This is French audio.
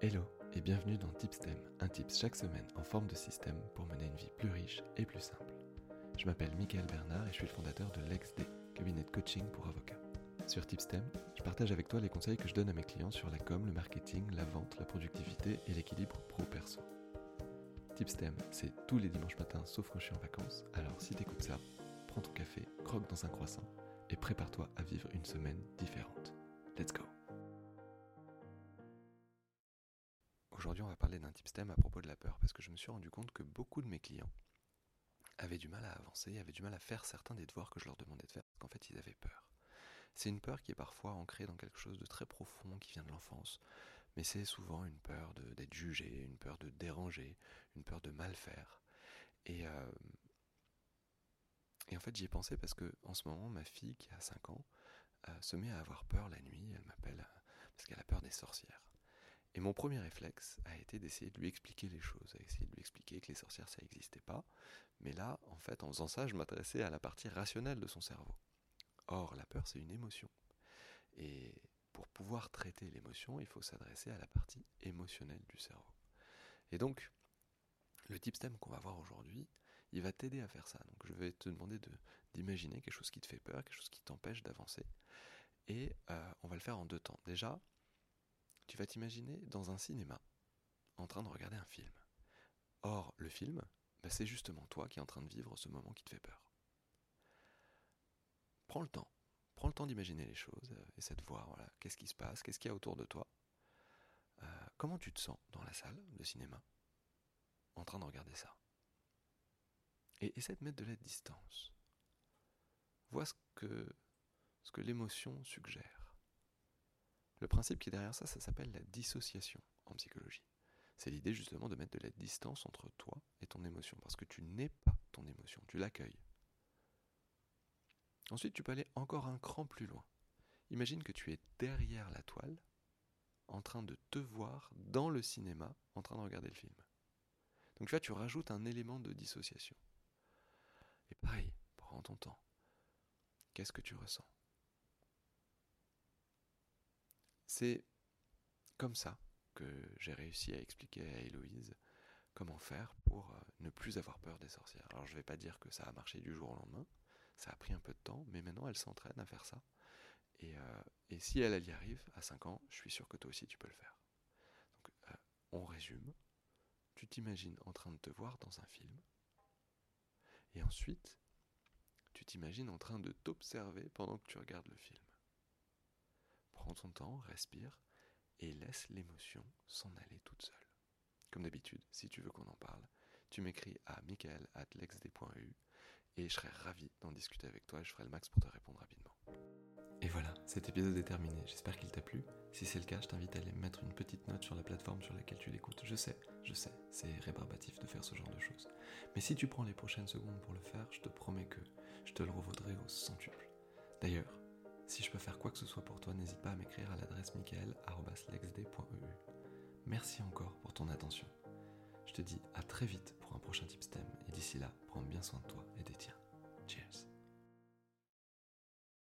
Hello et bienvenue dans Tipstem, un tips chaque semaine en forme de système pour mener une vie plus riche et plus simple. Je m'appelle Michael Bernard et je suis le fondateur de LexD, cabinet de coaching pour avocats. Sur Tipstem, je partage avec toi les conseils que je donne à mes clients sur la com, le marketing, la vente, la productivité et l'équilibre pro-perso. Tipstem, c'est tous les dimanches matins sauf quand je suis en vacances, alors si t'écoutes ça, prends ton café, croque dans un croissant et prépare-toi à vivre une semaine différente. Let's go Aujourd'hui, on va parler d'un tipstem à propos de la peur, parce que je me suis rendu compte que beaucoup de mes clients avaient du mal à avancer, avaient du mal à faire certains des devoirs que je leur demandais de faire, parce qu'en fait, ils avaient peur. C'est une peur qui est parfois ancrée dans quelque chose de très profond qui vient de l'enfance, mais c'est souvent une peur d'être jugé, une peur de déranger, une peur de mal faire. Et, euh, et en fait, j'y ai pensé parce que en ce moment, ma fille qui a 5 ans euh, se met à avoir peur la nuit. Elle m'appelle euh, parce qu'elle a peur des sorcières. Et mon premier réflexe a été d'essayer de lui expliquer les choses, d'essayer de lui expliquer que les sorcières ça n'existait pas. Mais là, en fait, en faisant ça, je m'adressais à la partie rationnelle de son cerveau. Or, la peur, c'est une émotion. Et pour pouvoir traiter l'émotion, il faut s'adresser à la partie émotionnelle du cerveau. Et donc, le type qu'on va voir aujourd'hui, il va t'aider à faire ça. Donc, je vais te demander d'imaginer quelque chose qui te fait peur, quelque chose qui t'empêche d'avancer. Et euh, on va le faire en deux temps. Déjà, tu vas t'imaginer dans un cinéma, en train de regarder un film. Or, le film, bah, c'est justement toi qui es en train de vivre ce moment qui te fait peur. Prends le temps, prends le temps d'imaginer les choses, euh, essaie de voir voilà, qu'est-ce qui se passe, qu'est-ce qu'il y a autour de toi? Euh, comment tu te sens dans la salle de cinéma, en train de regarder ça? Et essaie de mettre de la distance. Vois ce que l'émotion suggère. Le principe qui est derrière ça, ça s'appelle la dissociation en psychologie. C'est l'idée justement de mettre de la distance entre toi et ton émotion, parce que tu n'es pas ton émotion, tu l'accueilles. Ensuite, tu peux aller encore un cran plus loin. Imagine que tu es derrière la toile, en train de te voir dans le cinéma, en train de regarder le film. Donc tu vois, tu rajoutes un élément de dissociation. Et pareil, prends ton temps. Qu'est-ce que tu ressens? C'est comme ça que j'ai réussi à expliquer à Héloïse comment faire pour euh, ne plus avoir peur des sorcières. Alors je ne vais pas dire que ça a marché du jour au lendemain, ça a pris un peu de temps, mais maintenant elle s'entraîne à faire ça. Et, euh, si elle, y arrive à 5 ans, je suis sûr que toi aussi tu peux le faire. Donc euh, on résume, tu t'imagines en train de te voir dans un film, et ensuite tu t'imagines en train de t'observer pendant que tu regardes le film. Prends ton temps, respire et laisse l'émotion s'en aller toute seule. Comme d'habitude, si tu veux qu'on en parle, tu m'écris à michael.lexd.eu et je serai ravi d'en discuter avec toi et je ferai le max pour te répondre rapidement. Et voilà, cet épisode est terminé. J'espère qu'il t'a plu. Si c'est le cas, je t'invite à aller mettre une petite note sur la plateforme sur laquelle tu l'écoutes. Je sais, je sais, c'est rébarbatif de faire ce genre de choses. Mais si tu prends les prochaines secondes pour le faire, je te promets que je te le revaudrai au centuple. D'ailleurs, si je peux faire quoi que ce soit pour toi, n'hésite pas à m'écrire à l'adresse michael.lexd.eu. Merci encore pour ton attention. Je te dis à très vite pour un prochain Tipstem et d'ici là, prends bien soin de toi et des tiens. Cheers